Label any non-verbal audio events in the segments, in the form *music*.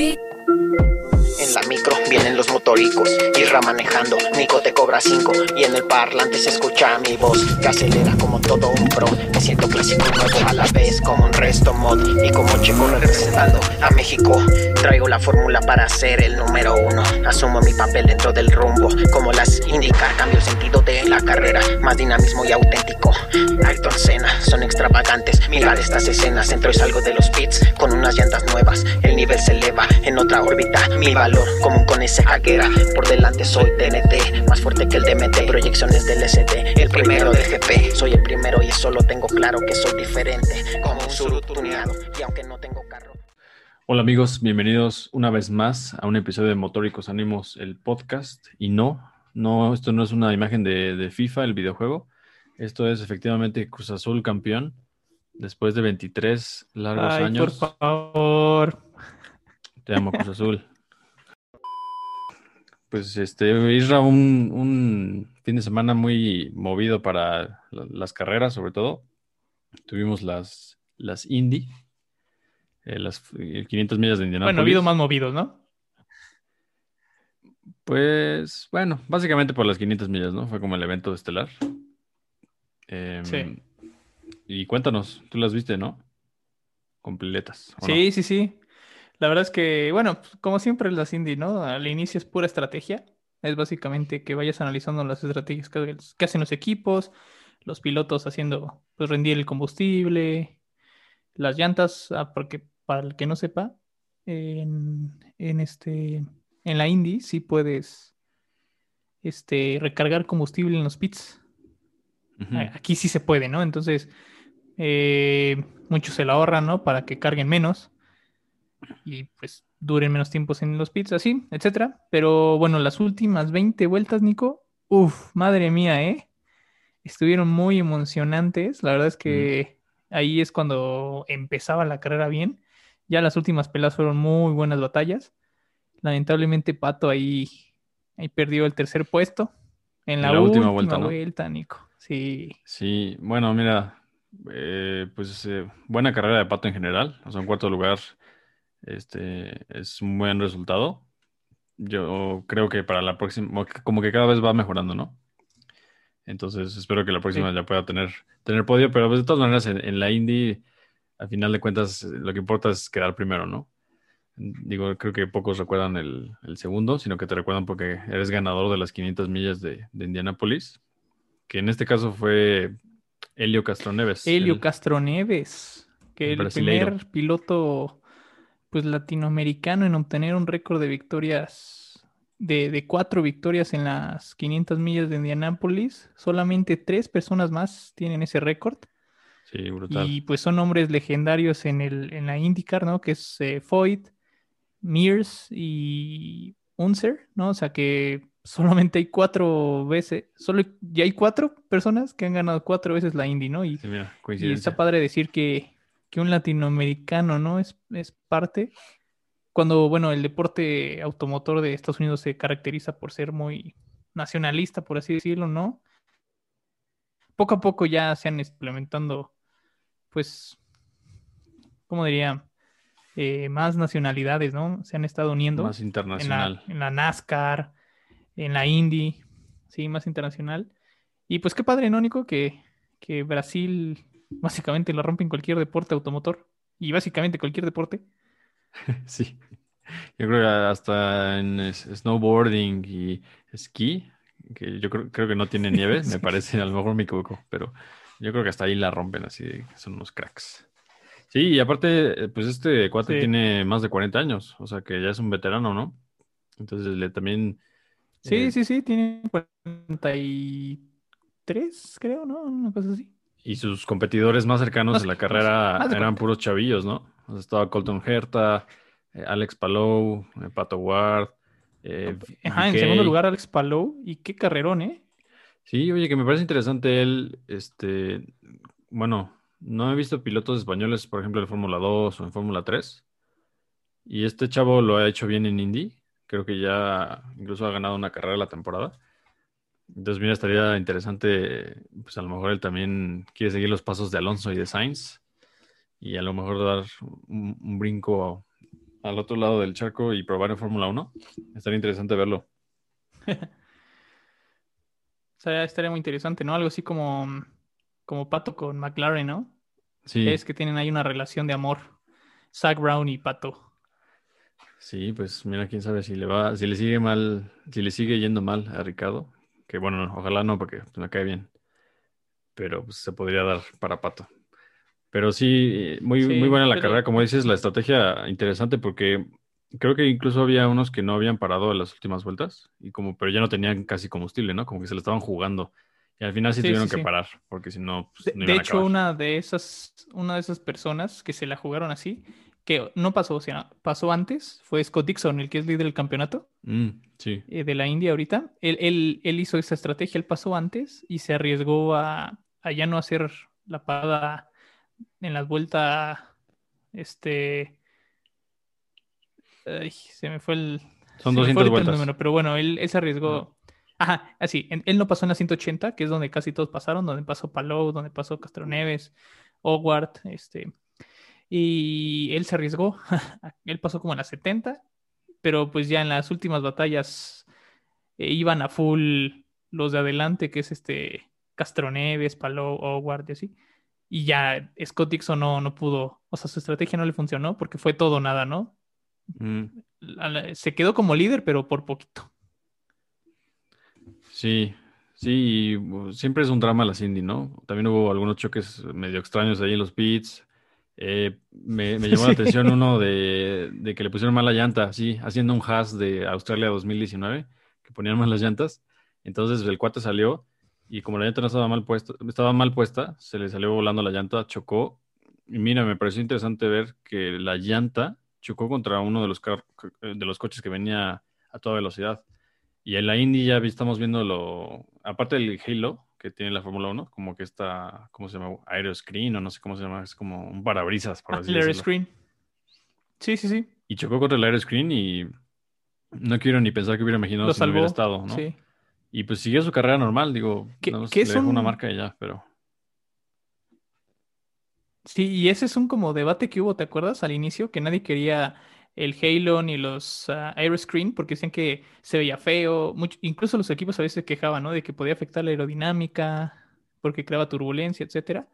Beep. La micro vienen los motoricos, Irra manejando, Nico te cobra 5 y en el parlante se escucha mi voz que acelera como todo un pro. Me siento clásico nuevo a la vez como un resto mod y como chico representando a México. Traigo la fórmula para ser el número uno. Asumo mi papel dentro del rumbo, como las indica, cambio sentido de la carrera, más dinamismo y auténtico. Ayrton Senna, son extravagantes. Mirar estas escenas, entro y salgo de los pits con unas llantas nuevas. El nivel se eleva en otra órbita. Mi valor, como con ese hackera. Por delante soy TNT, más fuerte que el DMT. Proyecciones del SD, el primero del GP. Soy el primero y solo tengo claro que soy diferente. Como un surutuneado, y aunque no tengo carro. Hola amigos, bienvenidos una vez más a un episodio de Motóricos Ánimos, el podcast. Y no, no, esto no es una imagen de, de FIFA, el videojuego. Esto es efectivamente Cruz Azul campeón. Después de 23 largos Ay, años. por favor. Te amo, Cruz Azul. Pues este, Isra, un, un fin de semana muy movido para la- las carreras, sobre todo. Tuvimos las, las Indy, eh, las eh, 500 millas de Indianapolis. Bueno, ha habido más movidos, ¿no? Pues, bueno, básicamente por las 500 millas, ¿no? Fue como el evento estelar. Em, Sí. Y cuéntanos, tú las viste, ¿no? Completas. Sí, sí, sí. La verdad es que, bueno, pues, como siempre las indie, ¿no? Al inicio es pura estrategia. Es básicamente que vayas analizando las estrategias que, que hacen los equipos, los pilotos haciendo, pues, rendir el combustible, las llantas, ah, porque para el que no sepa, en, en este, en la Indy sí puedes, este, recargar combustible en los pits. Aquí sí se puede, ¿no? Entonces, eh, muchos se la ahorran, ¿no? Para que carguen menos y pues duren menos tiempos en los pits, así, etcétera. Pero bueno, las últimas 20 vueltas, Nico, uff, madre mía, ¿eh? Estuvieron muy emocionantes. La verdad es que ahí es cuando empezaba la carrera bien. Ya las últimas peleas fueron muy buenas batallas. Lamentablemente, Pato ahí, ahí perdió el tercer puesto en la, última, vuelta, vuelta, ¿no? Nico. Sí. Sí, bueno, mira, eh, pues eh, buena carrera de Pato en general. O sea, en cuarto lugar, este es un buen resultado. Yo creo que para la próxima, como que- cada vez va mejorando, ¿no? Entonces espero que la próxima Sí. ya pueda tener, tener podio, pero pues, de todas maneras en, en la Indy, al final de cuentas, lo que importa es quedar primero, ¿no? Digo, creo que pocos recuerdan el, el segundo, sino que te recuerdan porque eres ganador de las 500 millas de, de Indianapolis, que en este caso fue Helio Castroneves. Helio el- Castroneves, que el primer piloto pues latinoamericano en obtener un récord de victorias, de, de cuatro victorias en las 500 millas de Indianápolis. Solamente tres personas más tienen ese récord. Sí, brutal. Y pues son nombres legendarios en, el, en la IndyCar, ¿no? Que es eh, Foyt, Mears y Unser, ¿no? O sea que *laughs* solamente hay cuatro veces, solo ya hay cuatro personas que han ganado cuatro veces la Indy, ¿no? Y, Sí, mira, y está padre decir que, que un latinoamericano, ¿no? Es, es parte. Cuando, bueno, el deporte automotor de Estados Unidos se caracteriza por ser muy nacionalista, por así decirlo, ¿no? Poco a poco ya se han implementando, pues, ¿cómo diría? Eh, más nacionalidades, ¿no? Se han estado uniendo Más en la, internacional. en la NASCAR, en la Indy, sí, más internacional. Y pues qué padre, ¿no, Nico? Que, que Brasil básicamente lo rompe en cualquier deporte automotor y básicamente cualquier deporte. *laughs* Sí. Yo creo que hasta en snowboarding y esquí, que yo creo, creo que no tiene *laughs* nieve, Sí. me parece, a lo mejor me equivoco, pero yo creo que hasta ahí la rompen así, de son unos cracks. Sí, y aparte, eh, pues este cuate Sí. tiene más de 40 años, o sea que ya es un veterano, ¿no? Entonces le también... Sí, eh, sí, sí, tiene 43, creo, ¿no? Una cosa así. Y sus competidores más cercanos Más- en la carrera más eran 40. puros chavillos, ¿no? O sea, estaba Colton Herta, eh, Alex Palou, eh, Pato Ward. eh, Ajá, en segundo lugar Alex Palou y qué carrerón, ¿eh? Sí, oye, que me parece interesante él, este, bueno, no he visto pilotos españoles, por ejemplo, en Fórmula 2 o en Fórmula 3. Y este chavo lo ha hecho bien en Indy. Creo que ya incluso ha ganado una carrera la temporada. Entonces, mira, estaría interesante, pues a lo mejor él también quiere seguir los pasos de Alonso y de Sainz y a lo mejor dar un, un brinco al otro lado del charco y probar en Fórmula 1. Estaría interesante verlo. *laughs* Estaría, estaría muy interesante, ¿no? Algo así como, como Pato con McLaren, ¿no? Sí, Es que tienen ahí una relación de amor. Zach Brown y Pato. sí, pues mira, quién sabe si le va, si le sigue mal, si le sigue yendo mal a Ricardo, que bueno, no, ojalá no, porque me cae bien. Pero pues, se podría dar para Pato. Pero sí, muy, Sí, muy buena la pero- carrera, como dices, la estrategia interesante porque creo que incluso había unos que no habían parado en las últimas vueltas y como, pero ya no tenían casi combustible, ¿no? Como que se le estaban jugando. Y al final sí, Sí, tuvieron sí, que parar, porque si no, pues, De, no iban hecho, una de esas, una de esas personas que se la jugaron así, que no pasó, o sea, pasó antes, fue Scott Dixon, el que es líder del campeonato Mm, sí, eh, de la India ahorita. Él, él- él hizo esa estrategia, él pasó antes y se arriesgó a, a ya no hacer la parada en las vueltas, este... ay, se me fue el... son se me 200 fue ahorita el vueltas. número, pero bueno, él, él se arriesgó. Ajá, así. en- Él no pasó en la 180, que es donde casi todos pasaron, donde pasó Palou, donde pasó Castroneves, Howard, este. Y él se arriesgó. *laughs* él pasó como en la 70, pero pues ya en las últimas batallas eh, iban a full los de adelante, que es este Castroneves, Palou, Howard y así. Y ya Scott Dixon no, no pudo, o sea, su estrategia no le funcionó porque fue todo nada, ¿no? Mm, se quedó como líder, pero por poquito. sí, sí, uh, siempre es un drama la Cindy, ¿no? También hubo algunos choques medio extraños ahí en los pits. Eh, me, me *laughs* llamó la atención uno de, de que le pusieron mal la llanta, sí, haciendo un hash de Australia 2019, que ponían mal las llantas. Entonces el cuate salió y como la llanta no estaba mal puesta, estaba mal puesta, se le salió volando la llanta, chocó. Y mira, me pareció interesante ver que la llanta chocó contra uno de los, car- de los coches que venía a toda velocidad. Y en la Indy ya estamos viendo lo, aparte del Halo que tiene la Fórmula 1, como que está, ¿cómo se llama? Aeroscreen o no sé cómo se llama, es como un parabrisas, por Ah, así el decirlo. screen. Sí, sí, sí. Y chocó contra el Aeroscreen y no quiero ni pensar que hubiera imaginado Lo si no hubiera estado, ¿no? Sí. Y pues siguió su carrera normal, digo, que le es dejó una un- marca y ya, pero Sí, y ese es un como debate que hubo, ¿te acuerdas? Al inicio, que nadie quería el Halo ni los ah, Aeroscreen porque decían que se veía feo. Mucho- incluso los equipos a veces quejaban, ¿no? De que podía afectar la aerodinámica porque creaba turbulencia, etcétera.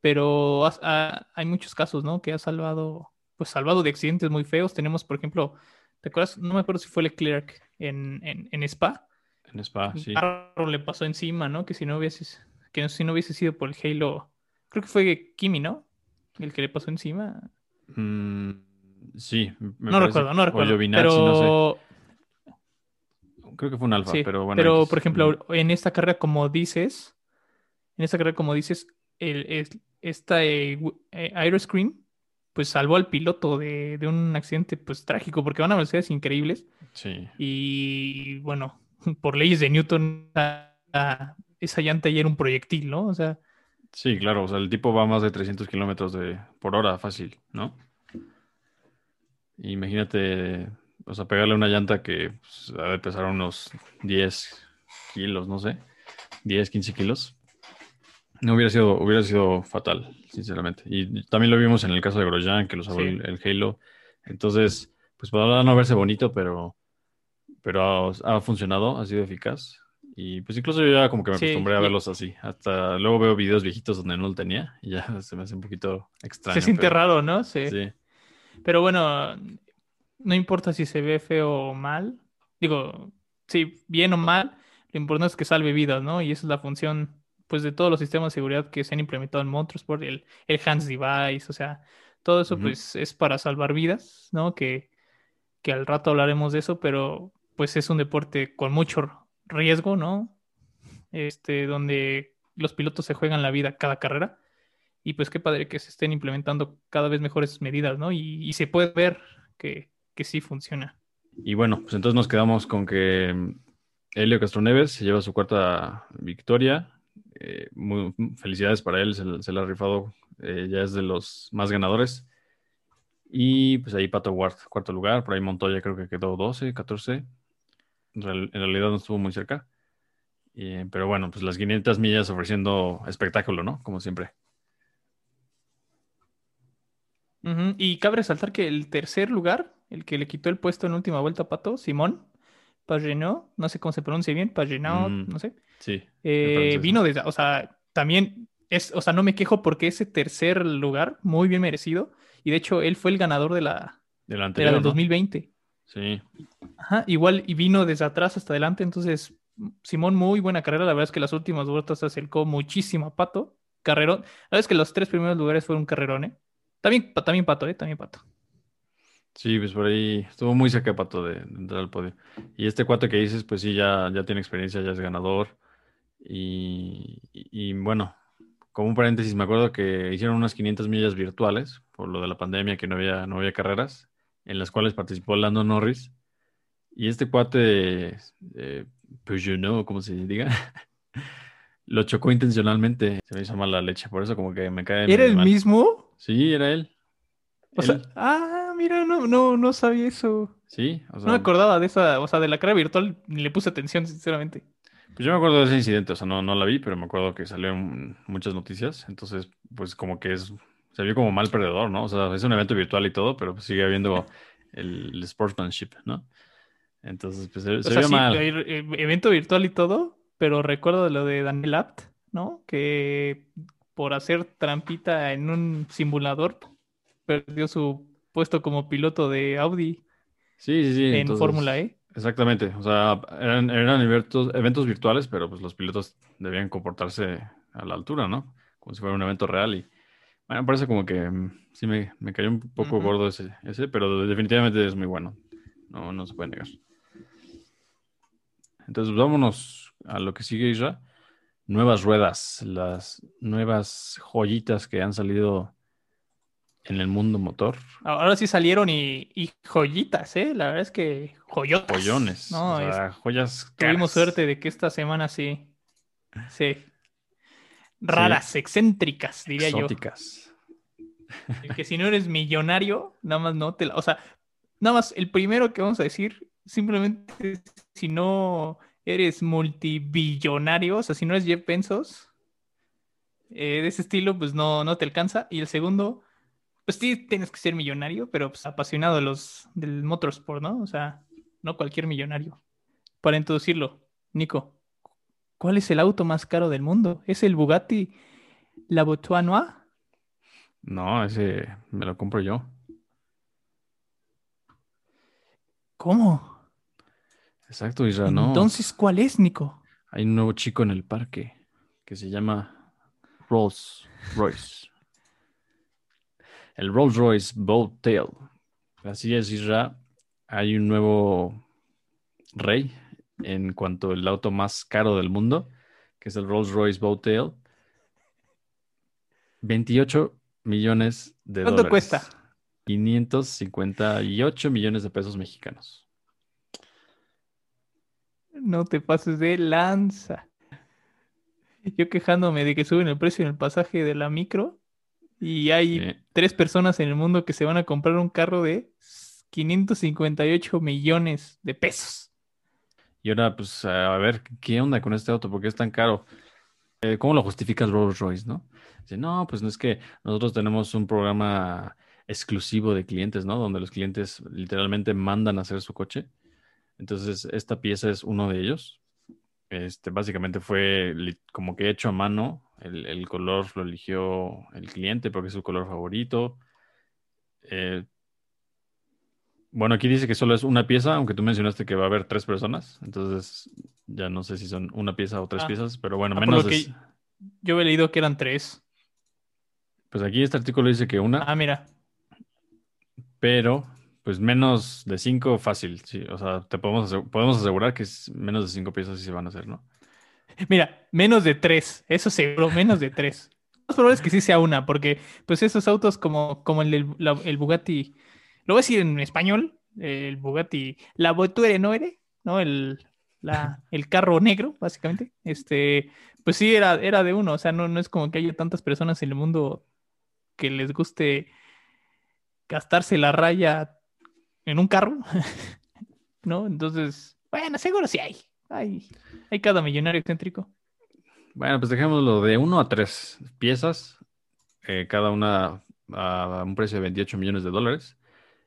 Pero ah, hay muchos casos, ¿no? Que ha salvado, pues salvado de accidentes muy feos. Tenemos, por ejemplo, ¿te acuerdas? No me acuerdo si fue Leclerc en, en, en Spa. en Spa, sí. le pasó encima, ¿no? Que si no hubiese, que si no hubiese sido por el Halo, creo que fue Kimi, ¿no? El que le pasó encima. Mm, sí, me no recuerdo, no o recuerdo. Giovinazzi, pero no sé. Creo que fue un alfa, sí, pero bueno. pero, por ejemplo, en esta carrera, como dices, en esta carrera, como dices, el, es- esta eh, eh, Aeroscreen, pues salvó al piloto de, de un accidente pues trágico, porque van a velocidades increíbles. Sí, Y bueno, *laughs* por leyes de Newton, ah, esa llanta ya era un proyectil, ¿no? O sea, sí, claro, o sea, el tipo va a más de 300 kilómetros de, por hora, fácil, ¿no? Imagínate, o sea, pegarle una llanta que pues, de pesar unos 10 kilos, no sé, 10, 15 kilos. No hubiera sido, hubiera sido fatal, sinceramente. Y también lo vimos en el caso de Grosjean, que lo salvó Sí. el, Halo. Entonces, pues podrá no verse bonito, pero, pero ha, ha funcionado, ha sido eficaz. Y pues incluso yo ya como que me Sí, acostumbré a verlos así. Hasta luego veo videos viejitos donde no lo tenía y ya *laughs* se me hace un poquito extraño. se siente pero- raro, ¿no? Sí. Sí, Pero bueno, no importa si se ve feo o mal. Digo, sí, bien o mal, lo importante es que salve vidas, ¿no? Y esa es la función, pues, de todos los sistemas de seguridad que se han implementado en Motorsport, el, el Hands Device, o sea, todo eso, pues, es para salvar vidas, ¿no? Que, que al rato hablaremos de eso, pero, pues, es un deporte con mucho riesgo, ¿no? Este, donde los pilotos se juegan la vida cada carrera. Y pues qué padre que se estén implementando cada vez mejores medidas, ¿no? Y, se puede ver que, que sí funciona. Y bueno, pues entonces nos quedamos con que mm, Helio Castroneves se lleva su cuarta victoria. Eh, muy- felicidades para él, se, se la ha rifado, eh, ya es de los más ganadores. Y pues ahí Pato Ward, cuarto lugar, por ahí Montoya creo que quedó 12, 14. En, real- en realidad no estuvo muy cerca. Eh, pero bueno, pues las 500 millas ofreciendo espectáculo, ¿no? Como siempre. Y cabe resaltar que el tercer lugar el que le quitó el puesto en última vuelta a Pato, Simón Pagenot, no sé cómo se pronuncia bien, Pagenot, Mm, no sé. Sí. Eh, vino desde, o sea, también es, o sea, no me quejo porque ese tercer lugar, muy bien merecido, y de hecho él fue el ganador de la, Del de la anterior. del ¿no? 2020. Sí. Ajá, igual y vino desde atrás hasta adelante, entonces Simón muy buena carrera, la verdad es que las últimas vueltas se acercó muchísimo a Pato, carrerón, la verdad es que los tres primeros lugares fueron carrerón, ¿eh? También, también Pato, ¿eh? También Pato. Sí, pues por ahí estuvo muy cerca Pato de, de entrar al podio. Y este cuate que dices, pues sí, ya, ya tiene experiencia, ya es ganador. Y, y- y, bueno, como un paréntesis, me acuerdo que hicieron unas 500 millas virtuales por lo de la pandemia, que no había, no había carreras, en las cuales participó Lando Norris. Y este cuate, eh, Peugeot, como se diga, *laughs* lo chocó intencionalmente. Se me hizo mala leche, por eso como que me cae ¿Era el mal. mismo? Sí, era él. O sea, ah, mira, no, no, no sabía eso. Sí, o No sea, me acordaba de esa, o sea, de la carrera virtual, ni le puse atención, sinceramente. Pues yo me acuerdo de ese incidente, o sea, no, no la vi, pero me acuerdo que salieron muchas noticias, entonces, pues como que es, se vio como mal perdedor, ¿no? O sea, es un evento virtual y todo, pero pues sigue habiendo el, el sportsmanship, ¿no? Entonces, pues se, O se vio sí, mal. eh, evento virtual y todo, pero recuerdo lo de Daniel Apt, ¿no? Que por hacer trampita en un simulador perdió su puesto como piloto de Audi Sí, sí, sí. en entonces- Fórmula E. Exactamente, o sea, eran, eran eventos, eventos virtuales, pero pues los pilotos debían comportarse a la altura, ¿no? Como si fuera un evento real y, bueno, parece como que mm, sí me, me cayó un poco gordo ese, ese, pero definitivamente es muy bueno, no, no se puede negar. Entonces, vámonos a lo que sigue, Isra. Nuevas ruedas, las nuevas joyitas que han salido en el mundo motor. Ahora sí salieron y, y joyitas, ¿eh? La verdad es que joyotas. Pollones, No, o sea, joyas Tuvimos caras. suerte de que esta semana sí. Sí. Raras, excéntricas, diría yo. exóticas. El que si no eres millonario, nada más no te la. O sea, nada más el primero que vamos a decir, simplemente si no eres multibillonario, o sea, si no eres Jeff Bezos, eh, de ese estilo, pues no, no te alcanza. Y el segundo, pues sí tienes que ser millonario, pero pues apasionado de los, del motorsport, ¿no? O sea, no cualquier millonario. Para introducirlo, Nico, ¿cuál es el auto más caro del mundo? ¿Es el Bugatti La Noir? No, ese me lo compro yo. ¿Cómo? Exacto, Isra, no. Entonces, ¿cuál es, Nico? Hay un nuevo chico en el parque que se llama Rolls Royce. El Rolls Royce Bold Tail. Así es, Isra. Hay un nuevo rey en cuanto al auto más caro del mundo, que es el Rolls Royce Bold Tail. 28 millones de ¿Cuánto dólares. cuesta? 558 millones de pesos mexicanos. No te pases de lanza. Yo quejándome de que suben el precio en el pasaje de la micro y hay Sí. tres personas en el mundo que se van a comprar un carro de 558 millones de pesos. Y ahora, pues, a ver, ¿qué onda con este auto? ¿Por qué es tan caro? Eh, ¿cómo lo justifica el Rolls Royce, no? Dice, no, pues no es que nosotros tenemos un programa exclusivo de clientes, ¿no? Donde los clientes literalmente mandan a hacer su coche. Entonces, esta pieza es uno de ellos. Este, básicamente fue como que hecho a mano. El, el color lo eligió el cliente porque es su color favorito. Eh, bueno, aquí dice que solo es una pieza, aunque tú mencionaste que va a haber tres personas. Entonces, ya no sé si son una pieza o tres Ah. piezas, pero bueno, Ah, por menos lo de... que- Yo he leído que eran tres. Pues aquí este artículo dice que una, Ah, mira. pero pues menos de cinco fácil. Sí, o sea, te podemos, asegu- podemos asegurar que es menos de cinco piezas sí se van a hacer, ¿no? Mira, menos de tres. Eso seguro, menos de tres. Lo probable es que sí sea una, porque pues esos autos como, como el, el Bugatti, lo voy a decir en español, el Bugatti, la Voiture no ¿no? El, la, el carro negro, básicamente. Este, pues sí, era, era de uno. O sea, no, no es como que haya tantas personas en el mundo que les guste gastarse la raya en un carro, *laughs* ¿no? Entonces, bueno, seguro sí hay. Hay, hay cada millonario excéntrico. Bueno, pues dejémoslo de uno a tres piezas, eh, cada una a un precio de 28 millones de dólares.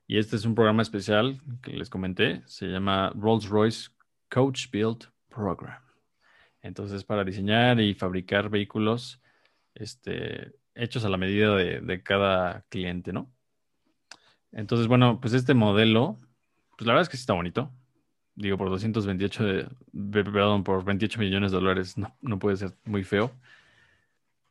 Y este es un programa especial que les comenté, se llama Rolls Royce Coach Build Program. Entonces, para diseñar y fabricar vehículos este, hechos a la medida de, cada cliente, ¿no? Entonces, bueno, pues este modelo, pues la verdad es que sí está bonito. Digo, por 228, de, perdón, por 28 millones de dólares no, puede ser muy feo.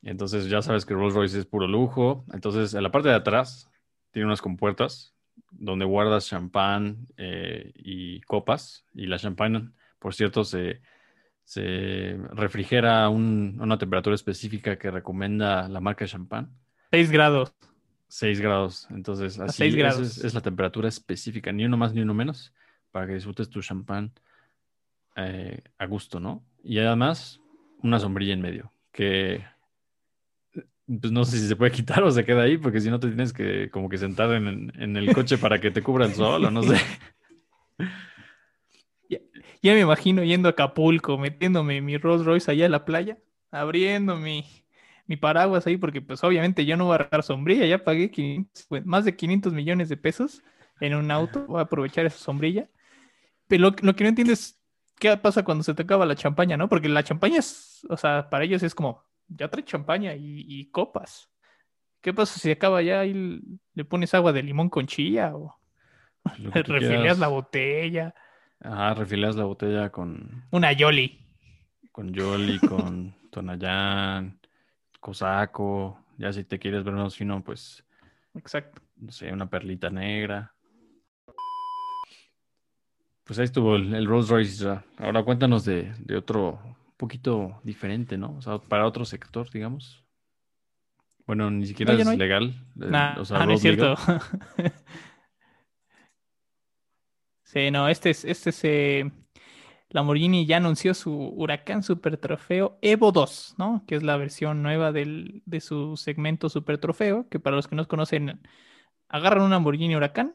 Entonces ya sabes que Rolls Royce es puro lujo. Entonces en la parte de atrás tiene unas compuertas donde guardas champán eh, y copas. Y la champán, por cierto, se, refrigera a una temperatura específica que recomienda la marca de champán. 6 grados. 6 grados. Entonces, así Es, la temperatura específica, ni uno más ni uno menos, para que disfrutes tu champán eh, a gusto, ¿no? Y además, una sombrilla en medio, que pues no sé si se puede *laughs* quitar o se queda ahí, porque si no te tienes que como que sentar en, el coche para que te cubra el sol o no sé. *laughs* Ya, me imagino yendo a Acapulco, metiéndome mi Rolls Royce allá en la playa, abriendo mi, paraguas ahí, porque pues obviamente yo no voy a agarrar sombrilla, ya pagué pues, más de 500 millones de pesos en un auto, voy a aprovechar esa sombrilla. Pero lo, lo que no entiendo es qué pasa cuando se te acaba la champaña, ¿no? Porque la champaña es, o sea, para ellos es como, ya trae champaña y, copas. ¿Qué pasa si acaba ya y le pones agua de limón con chía o *laughs* refileas la botella? Ajá, refileas la botella con... Una Yoli. Con Yoli, con Tonayán, Cosaco. Ya si te quieres ver más fino, pues... Exacto. No sé, una perlita negra. Pues ahí estuvo el, Rolls Royce. Ahora cuéntanos de, de otro poquito diferente, ¿no? O sea, para otro sector, digamos. Bueno, ni siquiera es legal. Eh, o sea, no es cierto. *laughs* sí, no, este es, este es eh, Lamborghini ya anunció su Huracán Super Trofeo Evo 2, ¿no? Que es la versión nueva del, de su segmento Super Trofeo, que para los que no conocen, agarran un Lamborghini Huracán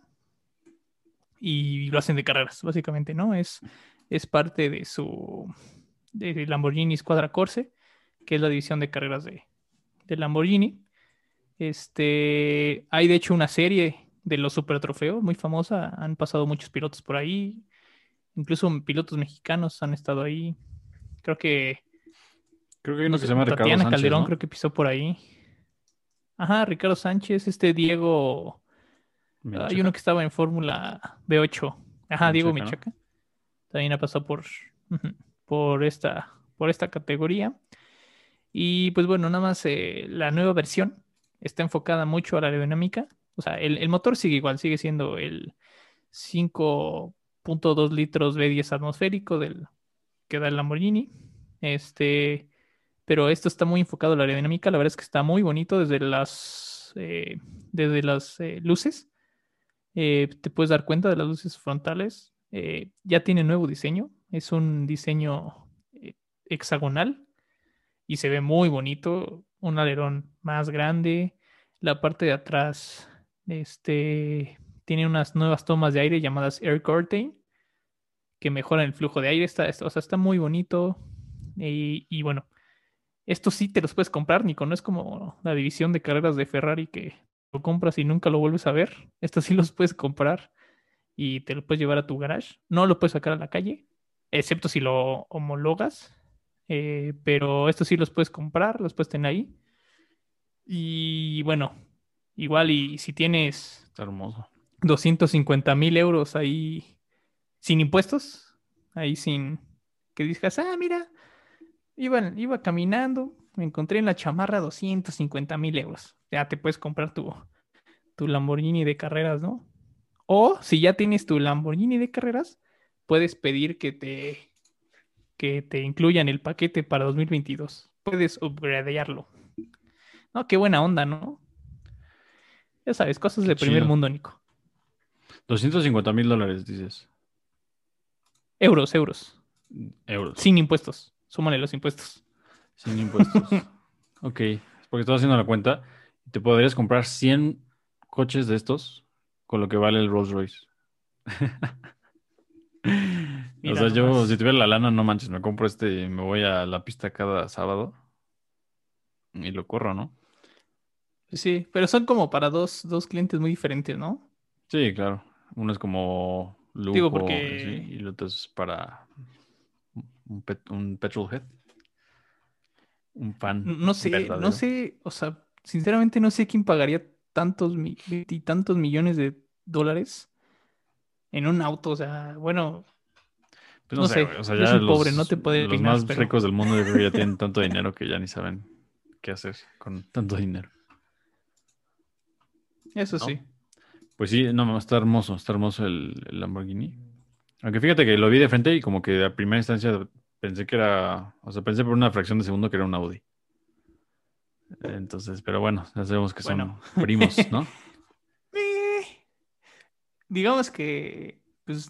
y lo hacen de carreras, básicamente, ¿no? Es, es parte de su de Lamborghini Squadra Corse, que es la división de carreras de, Lamborghini. Este, hay de hecho una serie de los super trofeos muy famosa. Han pasado muchos pilotos por ahí. Incluso pilotos mexicanos han estado ahí. Creo que. Creo que hay uno que se llama Ricardo Sánchez, Calderón, creo que pisó por ahí. Ajá, Ricardo Sánchez, este Diego. Hay uno que estaba en Fórmula B8. Ajá, Diego Michaca. También ha pasado por por esta, por esta categoría. Y pues bueno, nada más eh, la nueva versión está enfocada mucho a la aerodinámica. O sea, el, motor sigue igual, sigue siendo el 5.2 litros B10 atmosférico del, que da el Lamborghini. Este, pero esto está muy enfocado a la aerodinámica. La verdad es que está muy bonito desde las, eh, desde las eh, luces. te puedes dar cuenta de las luces frontales. ya tiene nuevo diseño. Es un diseño eh, hexagonal y se ve muy bonito. Un alerón más grande. La parte de atrás este, tiene unas nuevas tomas de aire llamadas Air Curtain que mejoran el flujo de aire. Está, o sea, está muy bonito. Y, bueno, esto sí te los puedes comprar, Nico. No es como la división de carreras de Ferrari que lo compras y nunca lo vuelves a ver. Estos sí los puedes comprar y te lo puedes llevar a tu garage. No lo puedes sacar a la calle, excepto si lo homologas. Eh, pero estos sí los puedes comprar, los puedes tener ahí. Y bueno, igual y si tienes... Está hermoso. 250 mil euros ahí sin impuestos, ahí sin que digas, ah, mira, iba, iba caminando, me encontré en la chamarra 250 mil euros. Ya te puedes comprar tu, tu Lamborghini de carreras, ¿no? O si ya tienes tu Lamborghini de carreras, puedes pedir que te, que te incluyan el paquete para 2022. Puedes upgradearlo. No, qué buena onda, ¿no? Ya sabes, cosas de primer mundo, Nico. 250 mil dólares, dices. Euros, euros. Euros. Sin impuestos. Súmale los impuestos. Sin impuestos. *laughs* ok, porque estoy haciendo la cuenta. Te podrías comprar 100 coches de estos con lo que vale el Rolls Royce. *laughs* o sea, yo si tuviera la lana, no manches, me compro este y me voy a la pista cada sábado y lo corro, ¿no? Sí, pero son como para dos, dos clientes muy diferentes, ¿no? Sí, claro. Uno es como lujo Digo, porque- así, y el otro es para un, pet- un petrolhead. Un fan. No sé, verdadero. no sé, o sea, sinceramente no sé quién pagaría tantos mi- tantos millones de dólares en un auto, o sea, bueno, Pues no, no sé, O sea, ya los, pobre, no te podría los opinar, más pero- ricos del mundo yo creo que ya tienen tanto dinero que ya ni saben qué hacer con tanto dinero. eso ¿no? sí. Pues sí, no, está hermoso, está hermoso el, el Lamborghini. Aunque fíjate que lo vi de frente y como que a primera instancia pensé que era, o sea, pensé por una fracción de segundo que era un Audi. Entonces, pero bueno, ya sabemos que son primos, ¿no? *laughs* Eh, digamos que, pues,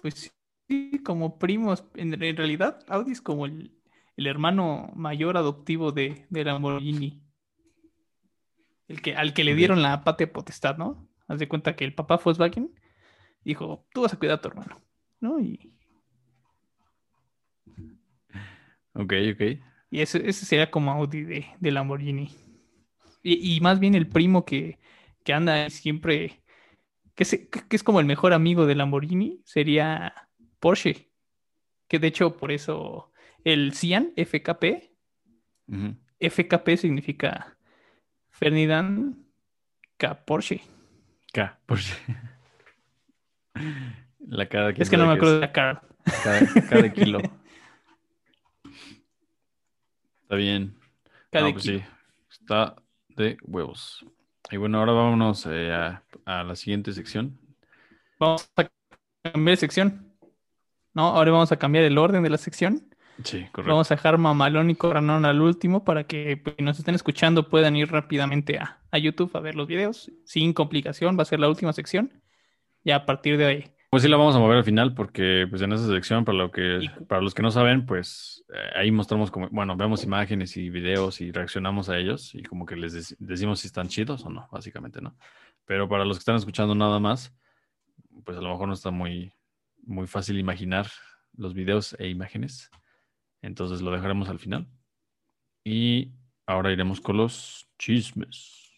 pues sí, como primos, en, en realidad Audi es como el, el hermano mayor adoptivo de, de Lamborghini. El que, al que le dieron la patria potestad, ¿no? Haz de cuenta que el papá Volkswagen dijo, tú vas a cuidar a tu hermano, ¿no? Y, Ok, ok. y ese, ese sería como Audi de, de Lamborghini. Y, y más bien el primo que, que anda siempre, que, se- que es como el mejor amigo de Lamborghini, sería Porsche. Que de hecho por eso el Cian, FKP. FKP significa Ferdinand K. Porsche. K, por si- La cada Es que no me acuerdo de la cara. Cada, cada kilo. Está bien. Cada No, pues kilo. sí, está de huevos. Y bueno, ahora vámonos eh, a, a la siguiente sección. Vamos a cambiar de sección. No, ahora vamos a cambiar el orden de la sección. Sí, correcto. Vamos a dejar Mamalón y Corranón al último para que pues, nos estén escuchando puedan ir rápidamente a, a YouTube a ver los videos. Sin complicación, va a ser la última sección. Ya a partir de ahí. Pues sí, la vamos a mover al final porque pues en esa sección, para, lo que, Y- para los que no saben, pues eh, ahí mostramos como, bueno, vemos imágenes y videos y reaccionamos a ellos y como que les dec- decimos si están chidos o no, básicamente, ¿no? Pero para los que están escuchando nada más, pues a lo mejor no está muy, muy fácil imaginar los videos e imágenes. Entonces lo dejaremos al final. Y ahora iremos con los chismes.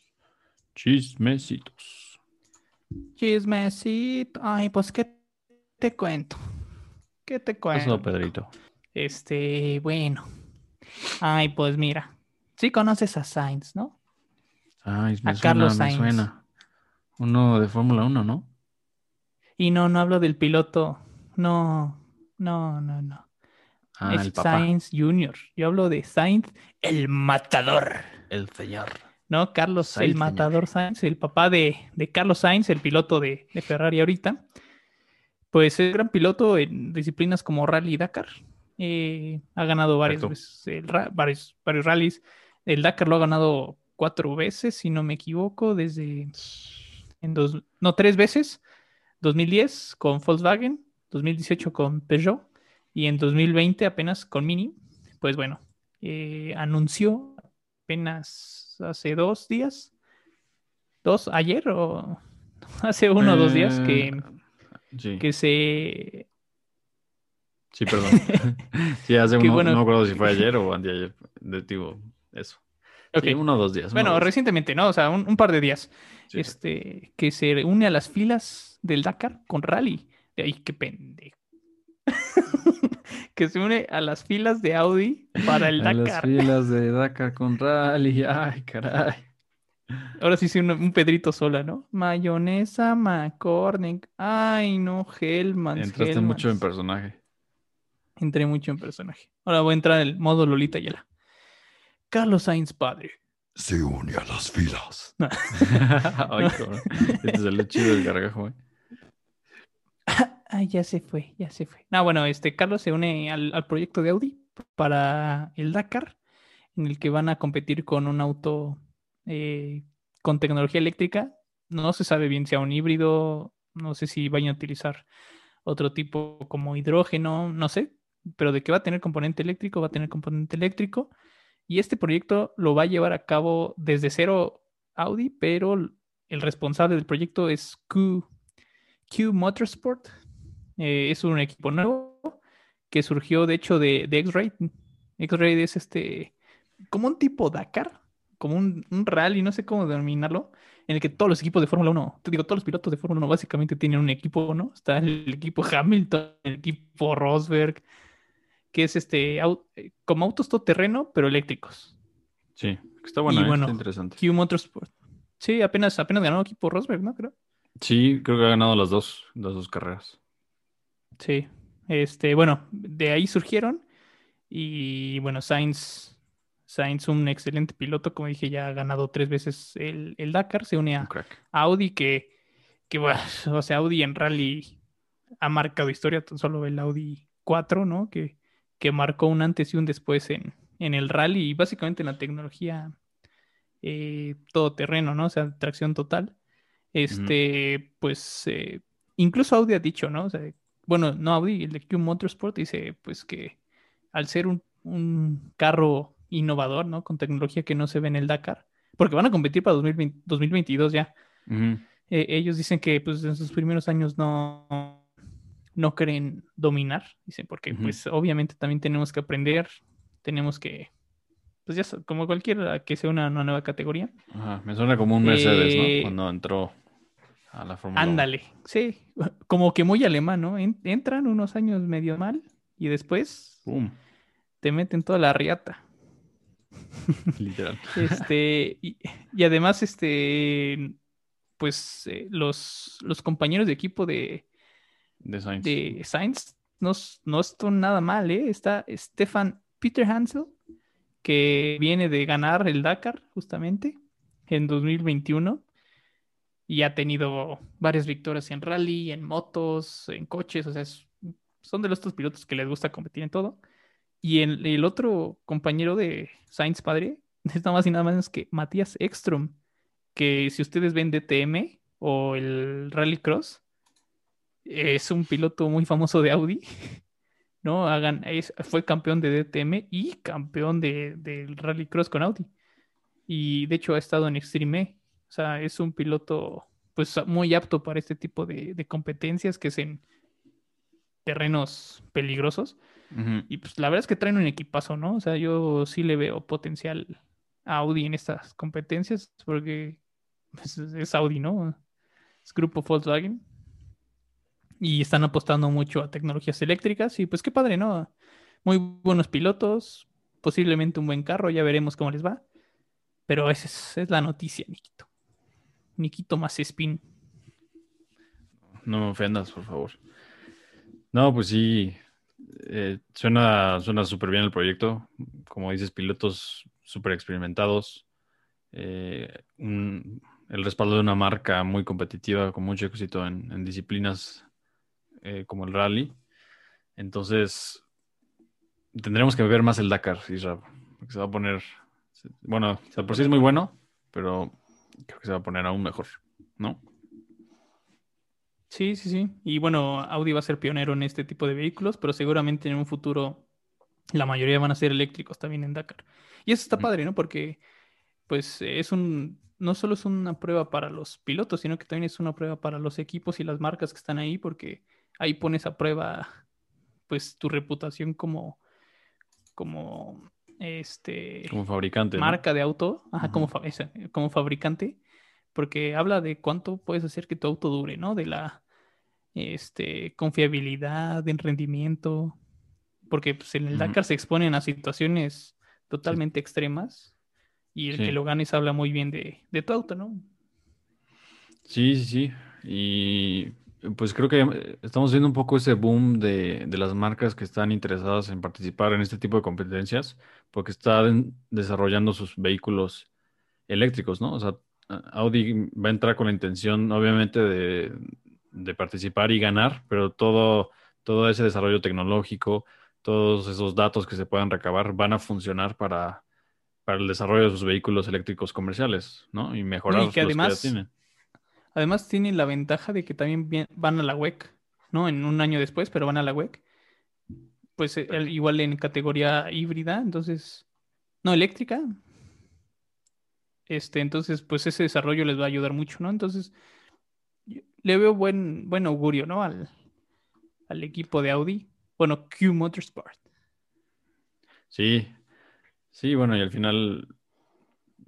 Chismecitos. Chismecito. Ay, pues, ¿qué te cuento? ¿Qué te cuento? Eso, Pedrito. Este, bueno. Ay, pues mira. Sí conoces a Sainz, ¿no? Me A suena, Carlos me Sainz. suena. Uno de Fórmula 1, ¿no? Y no, no hablo del piloto. No, no, no, no. Ah, es el papá. Sainz Jr. Yo hablo de Sainz, el matador. El señor. ¿no? Carlos, Sainz, el matador Sainz, el papá de, de Carlos Sainz, el piloto de, de Ferrari ahorita. Pues es gran piloto en disciplinas como Rally Dakar. Eh, ha ganado varias Perfecto. veces el ra- varios, varios rallies. El Dakar lo ha ganado cuatro veces, si no me equivoco, desde en dos, no, tres veces. 2010 con Volkswagen, 2018 con Peugeot y en 2020 apenas con Mini. Pues bueno, eh, anunció apenas hace dos días, dos, ayer o *laughs* hace uno o dos días que, Eh, Sí, que se... sí, perdón. *laughs* sí, hace uno, bueno. no me acuerdo si fue ayer *laughs* o anteayer. De, digo, eso. Ok. Sí, uno o dos días. Bueno, dos. recientemente, ¿no? O sea, un, un par de días. Sí, este, que se une a las filas del Dakar con Rally. De ahí, qué pendejo. *laughs* que se une a las filas de Audi para el A las filas de Dakar con Rally. Ay, caray. Ahora sí, sí, un, un Pedrito sola, ¿no? Mayonesa, McCormick. Ay, no, Hellman. Entraste mucho en personaje. Entré mucho en personaje. Ahora voy a entrar en el modo Lolita Yela. Carlos Sainz padre. se une a las filas. *laughs* Ay, cabrón. *laughs* Este es el chido del gargajo, ¿eh? Ah, ya se fue, ya se fue. No, bueno, este Carlos se une al, al proyecto de Audi para el Dakar, en el que van a competir con un auto eh, con tecnología eléctrica. No se sabe bien si a un híbrido, no sé si vayan a utilizar otro tipo como hidrógeno, no sé, pero de que va a tener componente eléctrico, va a tener componente eléctrico. Y este proyecto lo va a llevar a cabo desde cero Audi, pero el responsable del proyecto es Q, Q Motorsport. Eh, es un equipo nuevo que surgió de hecho de, de X-Ray. X-Ray es este, como un tipo Dakar, como un, un rally, no sé cómo denominarlo, en el que todos los equipos de Fórmula 1, te digo, todos los pilotos de Fórmula 1 básicamente tienen un equipo, ¿no? Está el equipo Hamilton, el equipo Rosberg, que es este, au- eh, como autos todoterreno, pero eléctricos. Sí, está bueno, Y ¿eh? bueno, está interesante. Q Motorsport. Sí, apenas, apenas ganó equipo Rosberg, ¿no? Creo. Sí, creo que ha ganado las dos, las dos carreras. Sí. Este, bueno, de ahí surgieron. Y bueno, Sainz, Sainz, un excelente piloto, como dije, ya ha ganado tres veces el, el Dakar, se une Un a. Audi, que, que bueno, *laughs* o sea, Audi en rally ha marcado historia, tan solo el Audi 4, ¿no? Que, que marcó un antes y un después en, en el rally y básicamente en la tecnología eh, todoterreno, ¿no? O sea, tracción total. Este, pues, eh, incluso Audi ha dicho, ¿no? O sea, bueno, no Audi, el de Q Motorsport dice, pues que al ser un, un carro innovador, ¿no? Con tecnología que no se ve en el Dakar, porque van a competir para 2020 2022 ya. Eh, ellos dicen que pues en sus primeros años no, no creen dominar, dicen, porque pues obviamente también tenemos que aprender, tenemos que, pues ya como cualquiera que sea una, una nueva categoría, Ajá, Me suena como un Mercedes, Eh, ¿no? Cuando entró a la Fórmula 1. ándale, sí, como que muy alemán, ¿no? En- entran unos años medio mal y después te meten toda la riata. *laughs* literal. Este, y, y además, este, pues eh, los, los compañeros de equipo de, De Sainz. de Sainz no, no están nada mal, ¿eh? Está Stefan Peter Hansel, que viene de ganar el Dakar justamente en 2021 y ha tenido varias victorias en rally, en motos, en coches, o sea, son de los estos pilotos que les gusta competir en todo. Y el, otro compañero de Sainz padre *laughs* es nada más y nada menos que Matías Ekstrom, que si ustedes ven DTM o el Rallycross, es un piloto muy famoso de Audi, *laughs* ¿no? Hagan, es- fue campeón de DTM y campeón de, del Rallycross con Audi. Y de hecho ha estado en Extreme E. O sea, es un piloto pues muy apto para este tipo de, de competencias que es en terrenos peligrosos. Y pues la verdad es que traen un equipazo, ¿no? O sea, yo sí le veo potencial a Audi en estas competencias porque pues, es es Audi, ¿no? Es grupo Volkswagen. Y están apostando mucho a tecnologías eléctricas y pues qué padre, ¿no? Muy buenos pilotos, posiblemente un buen carro, ya veremos cómo les va. Pero esa es, es la noticia, Nikito. Nikito más spin. No me ofendas, por favor. No, pues sí. eh, suena súper bien el proyecto. Como dices, pilotos súper experimentados. eh, el respaldo de una marca muy competitiva, con mucho éxito en, disciplinas eh, como el rally. Entonces, tendremos que ver más el Dakar, Isra, porque se va a poner. Bueno, o sea, por sí es muy bueno, pero creo que se va a poner aún mejor, ¿no? Sí, sí, sí. Y bueno, Audi va a ser pionero en este tipo de vehículos, pero seguramente en un futuro la mayoría van a ser eléctricos también en Dakar. Y eso está padre, ¿no? Porque pues es un, no solo es una prueba para los pilotos, sino que también es una prueba para los equipos y las marcas que están ahí, porque ahí pones a prueba pues tu reputación como, como este Como fabricante. ¿no? marca de auto, ajá, como, Ujú. fa- esa, como fabricante, porque habla de cuánto puedes hacer que tu auto dure, ¿no? De la este, confiabilidad, del rendimiento, porque pues, en el. Dakar se exponen a situaciones totalmente extremas y el Sí. que lo ganes habla muy bien de, de tu auto, ¿no? Sí, sí, sí. Y pues creo que estamos viendo un poco ese boom de, de las marcas que están interesadas en participar en este tipo de competencias, porque están desarrollando sus vehículos eléctricos, ¿no? O sea, Audi va a entrar con la intención, obviamente, de, de participar y ganar, pero todo, todo ese desarrollo tecnológico, todos esos datos que se puedan recabar van a funcionar para, para el desarrollo de sus vehículos eléctricos comerciales, ¿no? Y mejorar que los que ya tienen. Además tienen la ventaja de que también van a la WEC, ¿no? En un año después, pero van a la WEC. Pues eh, igual en categoría híbrida, entonces, no eléctrica. Este, entonces, pues ese desarrollo les va a ayudar mucho, ¿no? Entonces, le veo buen, buen augurio, ¿no? Al equipo de Audi. Bueno, Q Motorsport. Sí, sí, bueno, y al final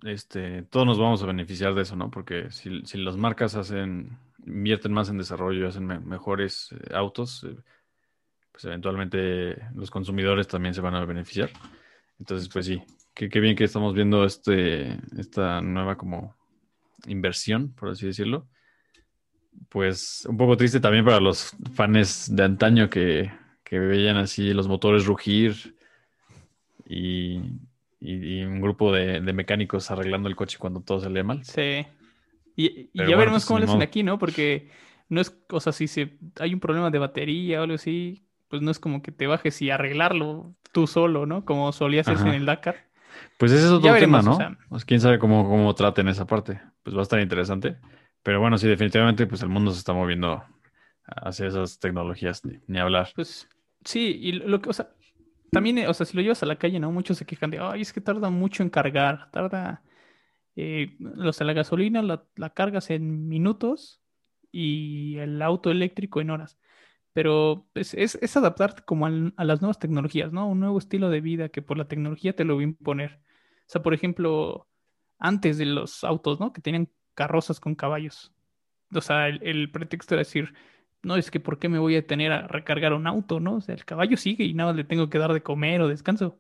este, todos nos vamos a beneficiar de eso, ¿no? Porque si, si las marcas hacen, invierten más en desarrollo, hacen me- mejores eh, autos, eh, pues eventualmente los consumidores también se van a beneficiar. Entonces, pues sí, qué, qué bien que estamos viendo este, esta nueva como inversión, por así decirlo. Pues un poco triste también para los fans de antaño que, que veían así los motores rugir y, y- y un grupo de, de mecánicos arreglando el coche cuando todo salía mal. Sí. Y, ya bueno, veremos pues, cómo lo hacen aquí, ¿no? Porque no es, o sea, si se, hay un problema de batería o algo así, pues no es como que te bajes y arreglarlo tú solo, ¿no? Como solía hacerse Ajá. en el Dakar. Pues ese es otro Ya tema, veremos, ¿no? o sea. Pues quién sabe cómo, cómo traten esa parte. Pues va a estar interesante. Pero bueno, sí, definitivamente, pues el mundo se está moviendo hacia esas tecnologías, ni, ni hablar. Pues sí, y lo que, o sea, también, eh, o sea, si lo llevas a la calle, ¿no? Muchos se quejan de, ay, es que tarda mucho en cargar, tarda, eh, o sea, la gasolina la, la cargas en minutos y el auto eléctrico en horas. Pero pues, es, es adaptarte como al- a las nuevas tecnologías, ¿no? Un nuevo estilo de vida que por la tecnología te lo va a imponer. O sea, por ejemplo, antes de los autos, ¿no? Que tenían carrozas con caballos. O sea, el, el pretexto era decir, no, es que ¿por qué me voy a detener a recargar un auto, no? O sea, el caballo sigue y nada le tengo que dar de comer o descanso.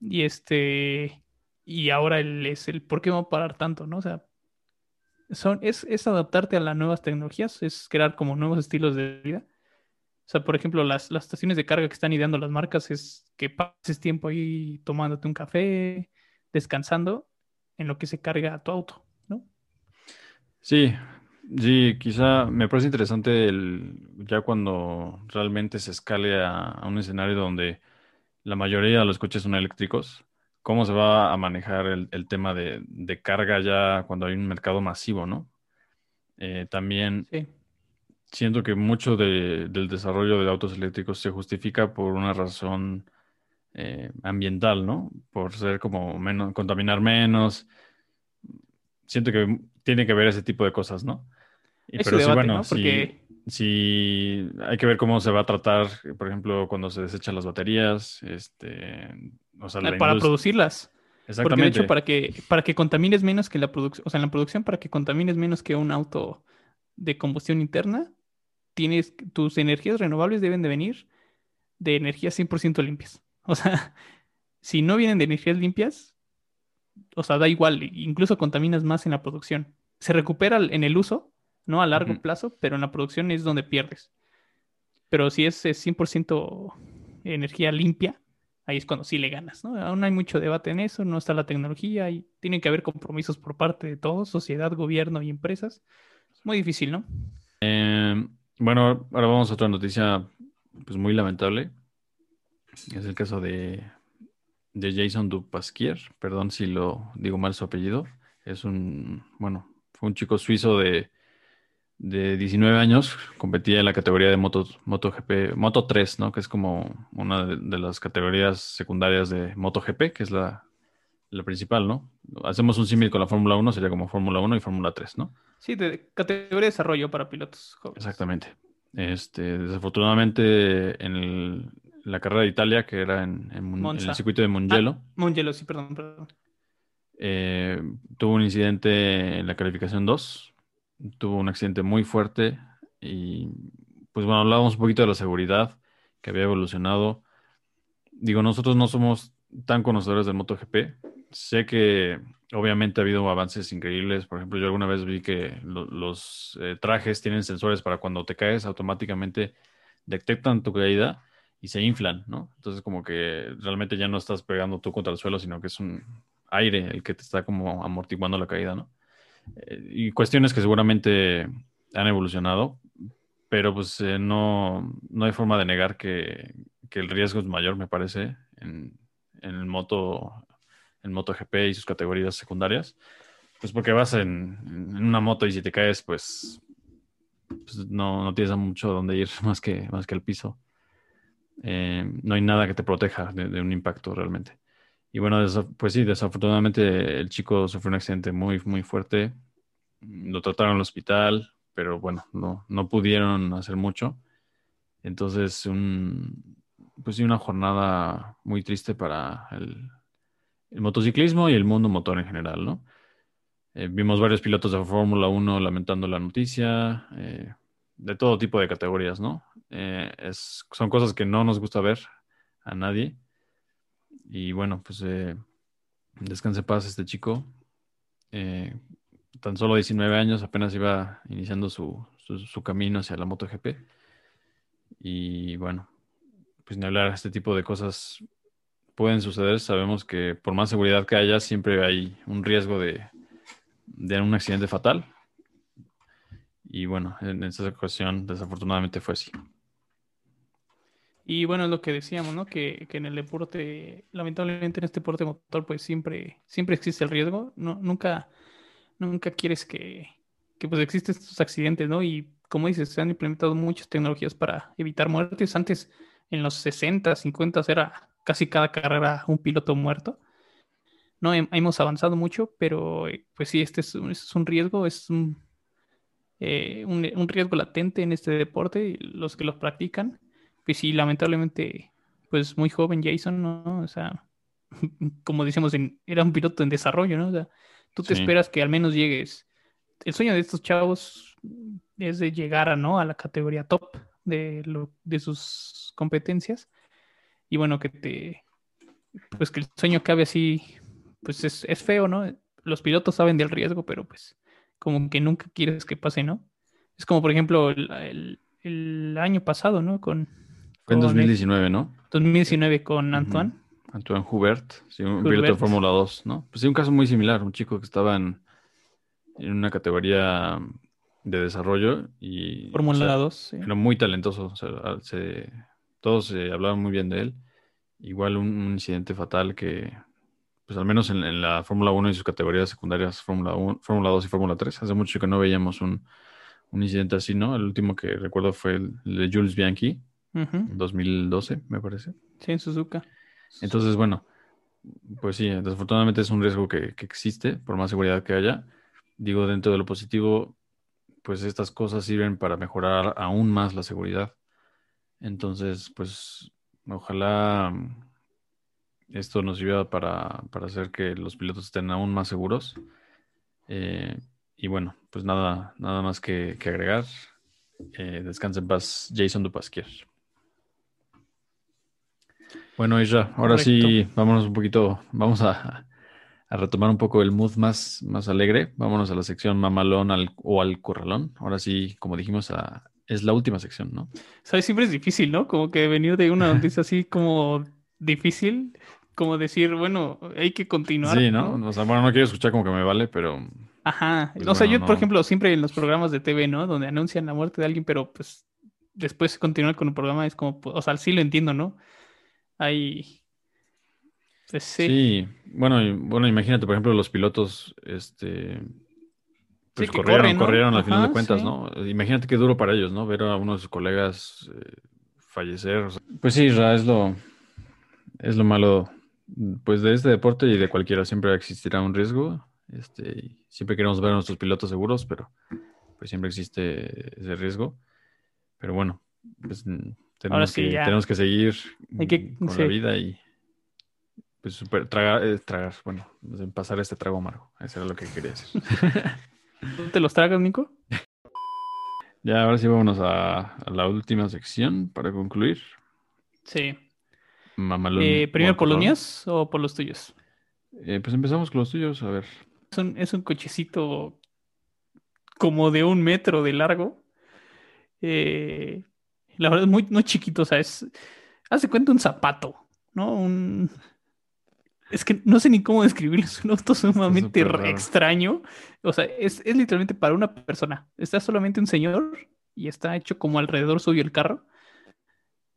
Y este, y ahora el, es el ¿por qué me voy a parar tanto, no? O sea, son, es, es adaptarte a las nuevas tecnologías, es crear como nuevos estilos de vida. O sea, por ejemplo, las, las estaciones de carga que están ideando las marcas es que pases tiempo ahí tomándote un café, descansando, en lo que se carga tu auto, ¿no? Sí, sí, quizá me parece interesante el, ya cuando realmente se escale a, a un escenario donde la mayoría de los coches son eléctricos, cómo se va a manejar el, el tema de, de carga ya cuando hay un mercado masivo, ¿no? Eh, también Sí. siento que mucho de- del desarrollo de autos eléctricos se justifica por una razón eh, ambiental, ¿no? Por ser como menos, contaminar menos. Siento que tiene que ver ese tipo de cosas, ¿no? Y- pero sí, debate, bueno, ¿no? Porque sí, hay que ver cómo se va a tratar, por ejemplo, cuando se desechan las baterías, este, o sea, la para indust- producirlas. Porque de Exactamente. hecho, para que, para que contamines menos que la producción, o sea, en la producción, para que contamines menos que un auto de combustión interna, tienes, tus energías renovables deben de venir de energías 100% limpias. O sea, *laughs* si no vienen de energías limpias, o sea, da igual, incluso contaminas más en la producción. Se recupera en el uso, no a largo plazo, pero en la producción es donde pierdes. Pero si es, es 100% energía limpia, ahí es cuando sí le ganas, ¿no? Aún hay mucho debate en eso, no está la tecnología y tienen que haber compromisos por parte de todos, sociedad, gobierno y empresas. Es muy difícil, ¿no? Eh, bueno, ahora vamos a otra noticia pues muy lamentable. Es el caso de, de Jason Dupasquier, perdón si lo digo mal su apellido. Es un, bueno, fue un chico suizo de, de 19 años, competía en la categoría de Moto, MotoGP, Moto 3, ¿no? Que es como una de, de las categorías secundarias de MotoGP, que es la, la principal, ¿no? Hacemos un símil con la Fórmula 1, sería como Fórmula 1 y Fórmula 3, ¿no? Sí, de categoría de desarrollo para pilotos jóvenes. Exactamente. Este, desafortunadamente en el- la carrera de Italia, que era en, el circuito de Mugello, Ah, sí, perdón, perdón. eh, tuvo un incidente en la calificación 2, tuvo un accidente muy fuerte y pues bueno, hablábamos un poquito de la seguridad que había evolucionado. Digo, nosotros no somos tan conocedores del MotoGP. Sé que obviamente ha habido avances increíbles. Por ejemplo, yo alguna vez vi que lo- los eh, trajes tienen sensores para cuando te caes automáticamente detectan tu caída y se inflan, ¿no? Entonces como que realmente ya no estás pegando tú contra el suelo, sino que es un aire el que te está como amortiguando la caída, ¿no? Y cuestiones que seguramente han evolucionado, pero pues eh, no, no hay forma de negar que, que el riesgo es mayor, me parece, en, en el moto, en MotoGP y sus categorías secundarias. Pues porque vas en, una moto y si te caes, pues, pues no, no tienes mucho donde ir *laughs* más que, más que el piso. Eh, no hay nada que te proteja de un impacto realmente. Y bueno, pues sí, desafortunadamente el chico sufrió un accidente muy, muy fuerte. Lo trataron en el hospital, pero bueno, no, no pudieron hacer mucho. Entonces, un, pues sí, una jornada muy triste para el, el motociclismo y el mundo motor en general, ¿no? Eh, vimos varios pilotos de Fórmula 1 lamentando la noticia, eh, de todo tipo de categorías, ¿no? Eh, es, son cosas que no nos gusta ver a nadie. Y bueno, pues descanse en paz este chico. tan solo 19 años, apenas iba iniciando su, su, camino hacia la MotoGP. Y bueno, pues ni hablar, este tipo de cosas pueden suceder. Sabemos que por más seguridad que haya, siempre hay un riesgo de, de un accidente fatal. Y bueno, en esta ocasión desafortunadamente fue así. Y bueno, es lo que decíamos, ¿no? Que, en el deporte, lamentablemente en este deporte motor, pues siempre, siempre existe el riesgo. No, nunca, nunca quieres que, que pues existen estos accidentes, ¿no? Y como dices, se han implementado muchas tecnologías para evitar muertes. Antes, en los 60, 50, era casi cada carrera un piloto muerto no hemos avanzado mucho, pero eh, pues sí, este es, un riesgo, es eh, un, un, riesgo latente en este deporte, los que los practican, pues sí, lamentablemente, pues muy joven Jason, ¿no? O sea, *laughs* como decíamos, era un piloto en desarrollo, ¿no? O sea, tú te esperas que al menos llegues. El sueño de estos chavos es de llegar a, ¿no? a la categoría top de, lo, de sus competencias. Y bueno, que te, pues que el sueño cabe así pues es, feo, ¿no? Los pilotos saben del riesgo, pero pues como que nunca quieres que pase, ¿no? Es como, por ejemplo, el, año pasado, ¿no? Con, Fue en 2019, ¿no? 2019 con Antoine. Antoine Hubert, sí, un piloto de Fórmula 2, ¿no? Pues sí, un caso muy similar, un chico que estaba en, una categoría de desarrollo y... Fórmula 2, sí. Era muy talentoso, o sea, se, todos se hablaban muy bien de él. Igual un incidente fatal que pues al menos en, la Fórmula 1 y sus categorías secundarias, Fórmula 1, Fórmula 2 y Fórmula 3. Hace mucho que no veíamos un, incidente así, ¿no? El último que recuerdo fue el, de Jules Bianchi, en 2012, me parece. Sí, en Suzuka. Entonces, bueno, pues sí, desafortunadamente es un riesgo que, que existe, por más seguridad que haya. Digo, dentro de lo positivo, pues estas cosas sirven para mejorar aún más la seguridad. Entonces, pues ojalá esto nos ayuda para, hacer que los pilotos estén aún más seguros. Eh, y bueno, pues nada, nada más que, agregar. Eh, descanse en paz, Jason Dupasquier. Bueno, Isra, ahora sí, vámonos un poquito, vamos a, retomar un poco el mood más, más alegre. Vámonos a la sección mamalón o al corralón. Ahora sí, como dijimos, es la última sección, ¿no? Sabes, siempre es difícil, ¿no? Como que venir de una noticia así como difícil como decir, bueno, hay que continuar. Sí, ¿no? O sea, bueno, no quiero escuchar como que me vale, pero... Ajá. Pues o sea, yo, por ejemplo, siempre en los programas de TV, ¿no? Donde anuncian la muerte de alguien, pero pues después continuar con un programa es como, o sea, sí lo entiendo, ¿no? Hay... Pues, sí. sí. bueno, bueno, imagínate, por ejemplo, los pilotos, este... Pues corrieron, corrieron al final de cuentas, ¿no? Imagínate qué duro para ellos, ¿no? Ver a uno de sus colegas eh, fallecer. Pues sí, Ra, es lo, es lo malo pues de este deporte y de cualquiera siempre existirá un riesgo. Este, siempre queremos ver a nuestros pilotos seguros, pero pues siempre existe ese riesgo. Pero bueno, pues tenemos, que, tenemos que seguir con la vida y pues super, tragar, eh, tragar, bueno, pasar este trago amargo. Eso era lo que quería decir. *laughs* ¿Tú te los tragas, Nico? Ya, ahora sí vámonos a, a la última sección para concluir. Sí. Eh, ¿Primero por los míos o por los tuyos? Eh, pues empezamos con los tuyos, a ver. Es un, cochecito como de un metro de largo. Eh, la verdad es muy no chiquito, o sea, es. Hace cuenta un zapato, ¿no? Un. Es que no sé ni cómo describirlo, es un auto sumamente extraño. O sea, es, es literalmente para una persona. Está solamente un señor y está hecho como alrededor suyo el carro.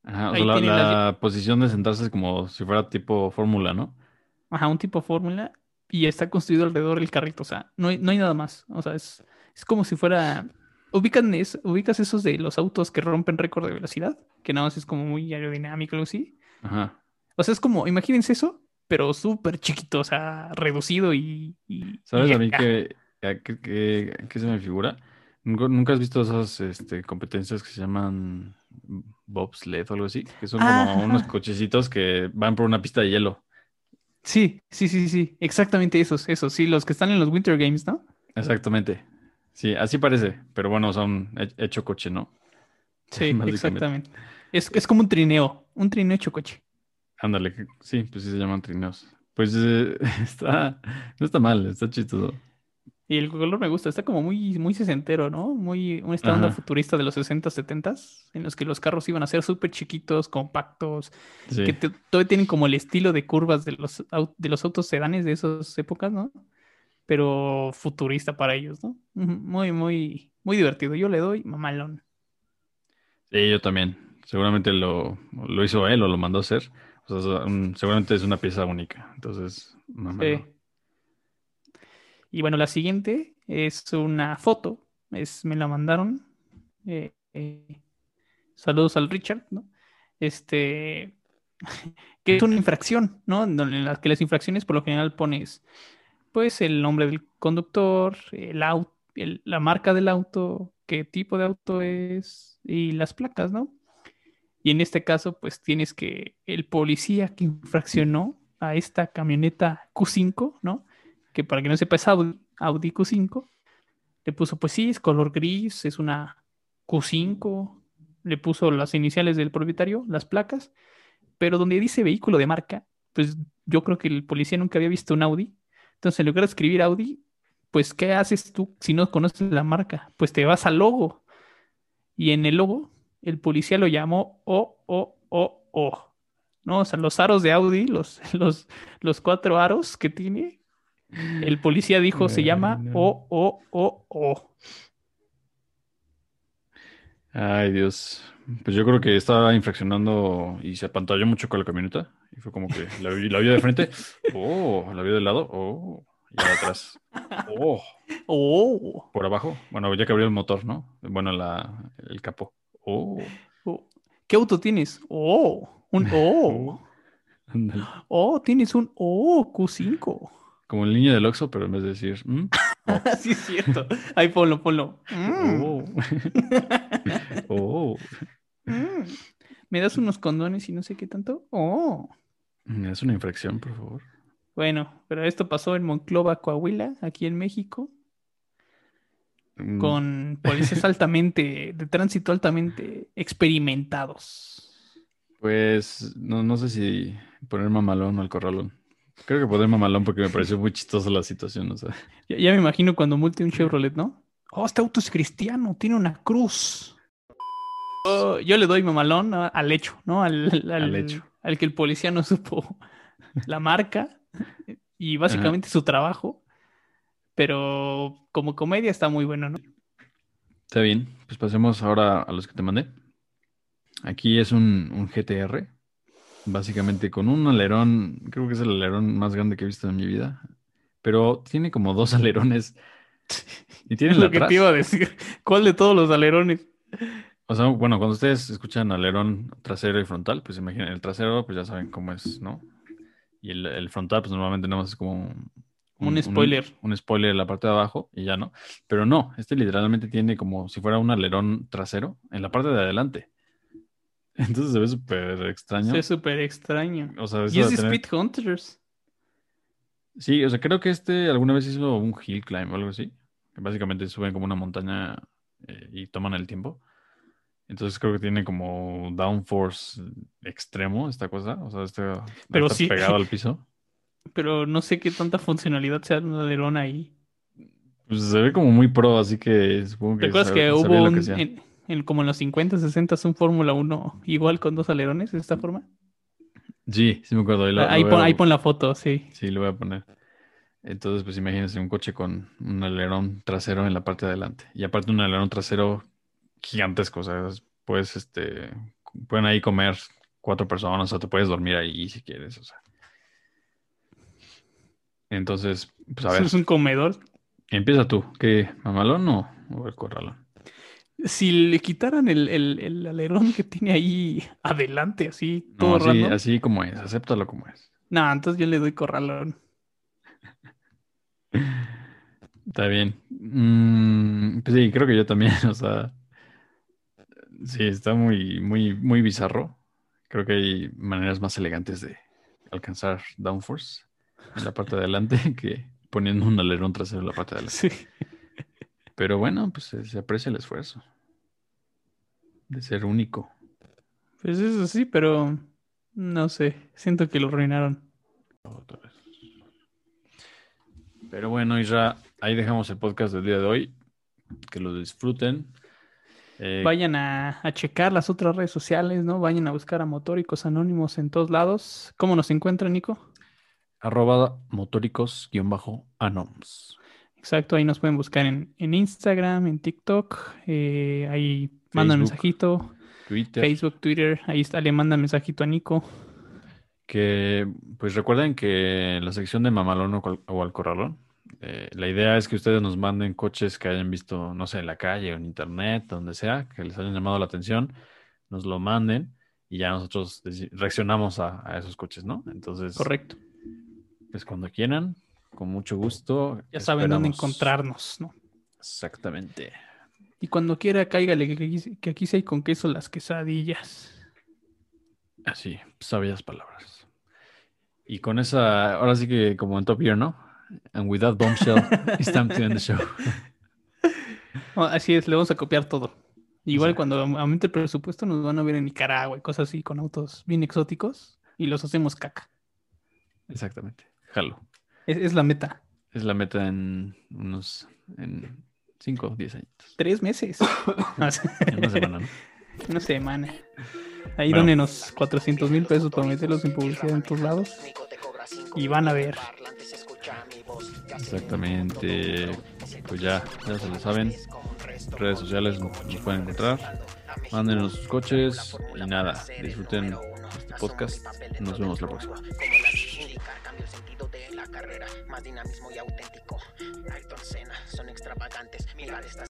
Ajá, la, posición de sentarse es como si fuera tipo fórmula, ¿no? Ajá, un tipo fórmula y está construido alrededor del carrito, o sea, no hay, no hay nada más, o sea, es, es como si fuera... ¿Ubican ¿Ubicas esos de los autos que rompen récord de velocidad? Que nada más es como muy aerodinámico o así. Ajá. O sea, es como, imagínense eso, pero súper chiquito, o sea, reducido y... ¿Sabes a mí qué se me figura? ¿Nunca has visto esas este, competencias que se llaman bobsled o algo así? Que son como unos cochecitos que van por una pista de hielo. Sí, sí, sí, sí, exactamente esos, esos, sí, los que están en los Winter Games, ¿no? Exactamente. Sí, así parece, pero bueno, son he- hecho coche, ¿no? *laughs* Sí, exactamente. Es, es como un trineo, un trineo hecho coche. Ándale, sí, pues sí se llaman trineos. Pues eh, *laughs* está, no está mal, está chistoso. Y el color me gusta, está como muy, muy sesentero, ¿no? Muy, un esta onda Ajá. futurista de los 60, 70 en los que los carros iban a ser súper chiquitos, compactos, Sí, que todavía tienen como el estilo de curvas de los, de los autos sedanes de esas épocas, ¿no? Pero futurista para ellos, ¿no? Muy, muy, muy divertido. Yo le doy mamalón. Sí, yo también. Seguramente lo, lo hizo él o lo mandó a hacer. O sea, es un- seguramente es una pieza única. Entonces, mámalo. Sí. Y bueno, la siguiente es una foto. Es, me la mandaron. eh, eh, saludos al Richard, ¿no? Este, *laughs* que es una infracción, ¿no? En donde- en las que las infracciones por lo general pones, pues, el nombre del conductor, el auto, la marca del auto, qué tipo de auto es y las placas, ¿no? Y en este caso, pues tienes que el policía que infraccionó a esta camioneta Q5, ¿no? Que para que no sepa es Audi, Audi Q5, le puso, pues sí, es color gris, es una Q5, le puso las iniciales del propietario, las placas, pero donde dice vehículo de marca, pues yo creo que el policía nunca había visto un Audi. Entonces, en lugar de escribir Audi, pues, ¿qué haces tú si no conoces la marca? Pues te vas al logo. Y en el logo, el policía lo llamó O, O, O, O. ¿No? O sea, los aros de Audi, los, *laughs* los, los cuatro aros que tiene, el policía dijo se llama Bueno. O, O, O, O. Ay, Dios. Pues yo creo que estaba infraccionando y se apantalló mucho con la camioneta. Y fue como que la, vi- la vio de frente. Oh, la vio de lado. Oh, y de atrás. Oh, Oh, por abajo. Bueno, ya que abrió el motor, ¿no? Bueno, la, el capó. Oh, oh. ¿Qué auto tienes? Oh, un *laughs* O. ándale. Oh, tienes un O Q5. Como el niño del Oxxo, pero en vez de decir, "Mm", *laughs* sí, es cierto. Ahí ponlo, ponlo. Mm, oh, *laughs* oh, mm. ¿Me das unos condones y no sé qué tanto? Oh. es una infracción, por favor. Bueno, pero esto pasó en Monclova, Coahuila, aquí en México, Mm, con policías *laughs* altamente, de tránsito altamente experimentados. Pues no, no sé si poner mamalón o el corralón. Creo que poner mamalón porque me pareció muy chistosa la situación, o sea. Ya, ya me imagino cuando multe un Chevrolet, ¿no? Oh, este auto es cristiano, tiene una cruz. Yo le doy mamalón al hecho, ¿no? Al, al- Al hecho. al que el policía no supo la marca y básicamente su trabajo. Pero como comedia está muy bueno, ¿no? Está bien, pues pasemos ahora a los que te mandé. Aquí es un, un GTR, básicamente con un alerón, creo que es el alerón más grande que he visto en mi vida, pero tiene como dos *laughs* alerones y tiene lo que te iba a decir. ¿Cuál de todos los alerones? O sea, bueno, cuando ustedes escuchan alerón trasero y frontal, pues imaginen, el trasero, pues ya saben cómo es, ¿no? Y el, el frontal, pues normalmente nada más es como un, Un spoiler. Un, spoiler en la parte de abajo y ya no. Pero no, este literalmente tiene como si fuera un alerón trasero en la parte de adelante. *laughs* Entonces se ve súper extraño. Es súper extraño. O sea, Y es tener- Speed Hunters. Sí, o sea, creo que este alguna vez hizo un hill climb o algo así. Que básicamente suben como una montaña eh, y toman el tiempo. Entonces creo que tiene como downforce extremo esta cosa. O sea, está, Pero está sí. pegado al *laughs* piso. Pero no sé qué tanta funcionalidad sea un alerón ahí. Pues se ve como muy pro, así que supongo que ¿Te acuerdas que hubo un, que en, en como en los 50, 60 un Fórmula 1 igual con dos alerones de esta forma? Sí, sí me acuerdo. Ahí, lo- ahí, lo pon, a- ahí pon la foto, sí. Sí, lo voy a poner. Entonces, pues imagínense un coche con un alerón trasero en la parte de adelante. Y aparte un alerón trasero gigantesco. O sea, es- puedes, este, pueden ahí comer cuatro personas o te puedes dormir ahí si quieres. O sea. Entonces, pues a ver, Es un comedor. empieza tú. ¿Qué, mamalón o, o el corralón? Si le quitaran el, el- el alerón que tiene ahí adelante, así, No, todo así, random. así como es, acéptalo como es. No, entonces yo le doy corralón. *laughs* Está bien. Mm, pues sí, creo que yo también, *laughs* o sea, sí, está muy, muy, muy bizarro. Creo que hay maneras más elegantes de alcanzar downforce. en la parte de adelante *laughs* que poniendo un alerón trasero en la parte de adelante. Sí. Pero bueno, pues se, se aprecia el esfuerzo de ser único. Pues eso sí, pero no sé. Siento que lo arruinaron. Otra vez. Pero bueno, Isra, ahí dejamos el podcast del día de hoy. Que lo disfruten. Eh, Vayan a, a checar las otras redes sociales, ¿no? Vayan a buscar a Motóricos Anónimos en todos lados. ¿Cómo nos encuentran, Nico? arroba motóricos-anoms. Exacto, ahí nos pueden buscar en, en Instagram, en TikTok, eh, ahí mandan Facebook, mensajito, Twitter. Facebook, Twitter, ahí está, le mandan mensajito a Nico. Que pues recuerden que en la sección de Mamalón o, o al Corralón, eh, la idea es que ustedes nos manden coches que hayan visto, no sé, en la calle o en internet, donde sea, que les hayan llamado la atención, nos lo manden y ya nosotros reaccionamos a, a esos coches, ¿no? Entonces, Correcto. pues cuando quieran, con mucho gusto. Ya saben dónde encontrarnos, ¿no? Exactamente. Y cuando quiera, cáigale que aquí, que aquí hay con queso las quesadillas. Así, sabias palabras. Y con esa, ahora sí que como en Top Gear, ¿no? And with that bombshell, it's time to end the show. *laughs* Así es, le vamos a copiar todo. Igual cuando aumente el presupuesto nos van a ver en Nicaragua y cosas así con autos bien exóticos y los hacemos caca. Exactamente. Jalo. Es, es la meta. Es la meta en unos, en 5 o 10 años. Tres meses. *coughs* En una semana, ¿no? *laughs* Una semana. Ahí Bueno. donenos 400 mil pesos para meterlos en publicidad en todos lados. Y van a ver. Exactamente. Pues ya, ya se lo saben. Redes sociales nos pueden encontrar. Mándenos sus coches y nada, disfruten este podcast. Nos vemos la próxima.